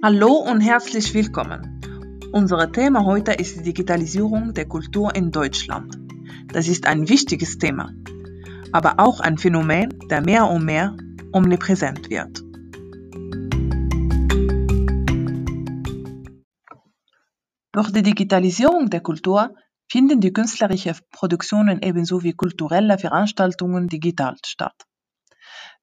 Hallo und herzlich willkommen. Unser Thema heute ist die Digitalisierung der Kultur in Deutschland. Das ist ein wichtiges Thema, aber auch ein Phänomen, der mehr und mehr omnipräsent wird. Durch die Digitalisierung der Kultur finden die künstlerischen Produktionen ebenso wie kulturelle Veranstaltungen digital statt.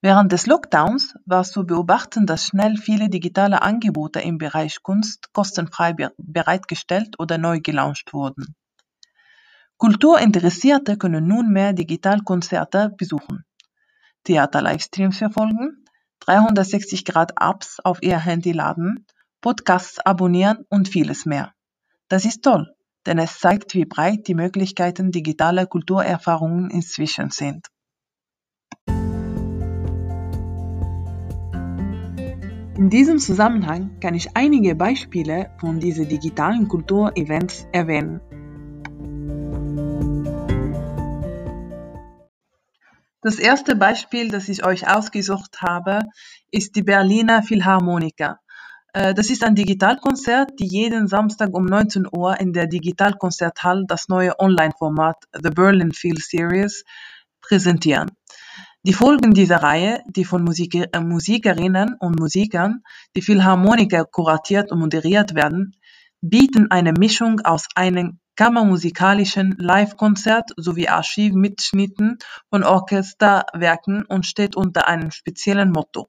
Während des Lockdowns war zu beobachten, dass schnell viele digitale Angebote im Bereich Kunst kostenfrei bereitgestellt oder neu gelauncht wurden. Kulturinteressierte können nunmehr Digitalkonzerte besuchen, Theater-Livestreams verfolgen, 360-Grad-Apps auf ihr Handy laden, Podcasts abonnieren und vieles mehr. Das ist toll, denn es zeigt, wie breit die Möglichkeiten digitaler Kulturerfahrungen inzwischen sind. In diesem Zusammenhang kann ich einige Beispiele von diesen digitalen Kulturevents erwähnen. Das erste Beispiel, das ich euch ausgesucht habe, ist die Berliner Philharmoniker. Äh, das ist ein Digitalkonzert, die jeden Samstag um 19 Uhr in der Digitalkonzerthalle das neue Online-Format The Berlin Phil Series präsentieren. Die Folgen dieser Reihe, die von äh, Musikerinnen und Musikern, die Philharmoniker kuratiert und moderiert werden, bieten eine Mischung aus einem kammermusikalischen Live-Konzert sowie Archivmitschnitten von Orchesterwerken und steht unter einem speziellen Motto.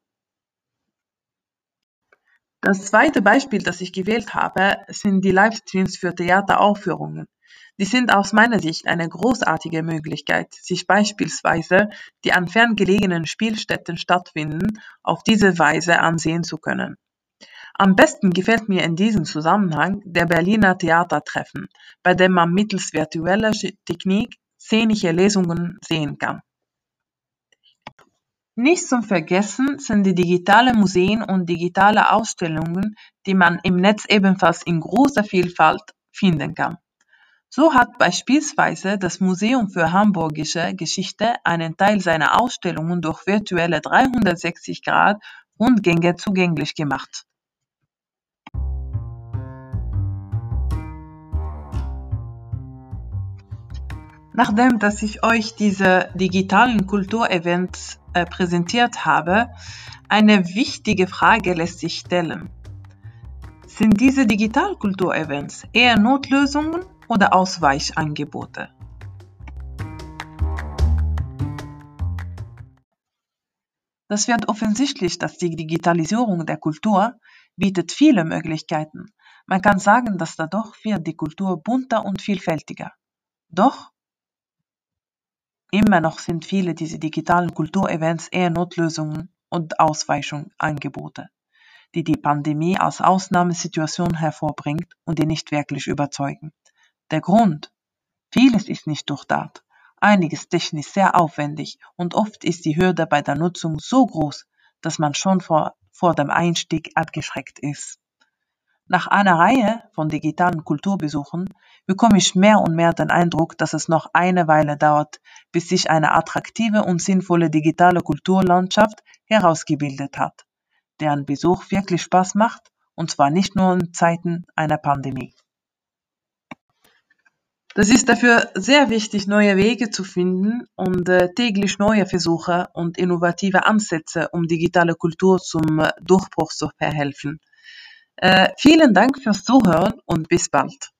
Das zweite Beispiel, das ich gewählt habe, sind die Livestreams für Theateraufführungen. Die sind aus meiner Sicht eine großartige Möglichkeit, sich beispielsweise die an ferngelegenen Spielstätten stattfinden, auf diese Weise ansehen zu können. Am besten gefällt mir in diesem Zusammenhang der Berliner Theatertreffen, bei dem man mittels virtueller Technik szenische Lesungen sehen kann. Nicht zum Vergessen sind die digitalen Museen und digitale Ausstellungen, die man im Netz ebenfalls in großer Vielfalt finden kann. So hat beispielsweise das Museum für Hamburgische Geschichte einen Teil seiner Ausstellungen durch virtuelle 360-Grad-Rundgänge zugänglich gemacht. Nachdem dass ich euch diese digitalen Kulturevents äh, präsentiert habe, eine wichtige Frage lässt sich stellen. Sind diese Digitalkulturevents eher Notlösungen oder Ausweichangebote. Das wird offensichtlich, dass die Digitalisierung der Kultur bietet viele Möglichkeiten. Man kann sagen, dass dadurch wird die Kultur bunter und vielfältiger. Doch immer noch sind viele dieser digitalen Kulturevents eher Notlösungen und Ausweichungsangebote, die die Pandemie als Ausnahmesituation hervorbringt und die nicht wirklich überzeugen. Der Grund? Vieles ist nicht durchdacht, einiges technisch sehr aufwendig und oft ist die Hürde bei der Nutzung so groß, dass man schon vor, vor dem Einstieg abgeschreckt ist. Nach einer Reihe von digitalen Kulturbesuchen bekomme ich mehr und mehr den Eindruck, dass es noch eine Weile dauert, bis sich eine attraktive und sinnvolle digitale Kulturlandschaft herausgebildet hat, deren Besuch wirklich Spaß macht, und zwar nicht nur in Zeiten einer Pandemie. Das ist dafür sehr wichtig, neue Wege zu finden und täglich neue Versuche und innovative Ansätze, um digitale Kultur zum äh, Durchbruch zu verhelfen. Äh, vielen Dank fürs Zuhören und bis bald.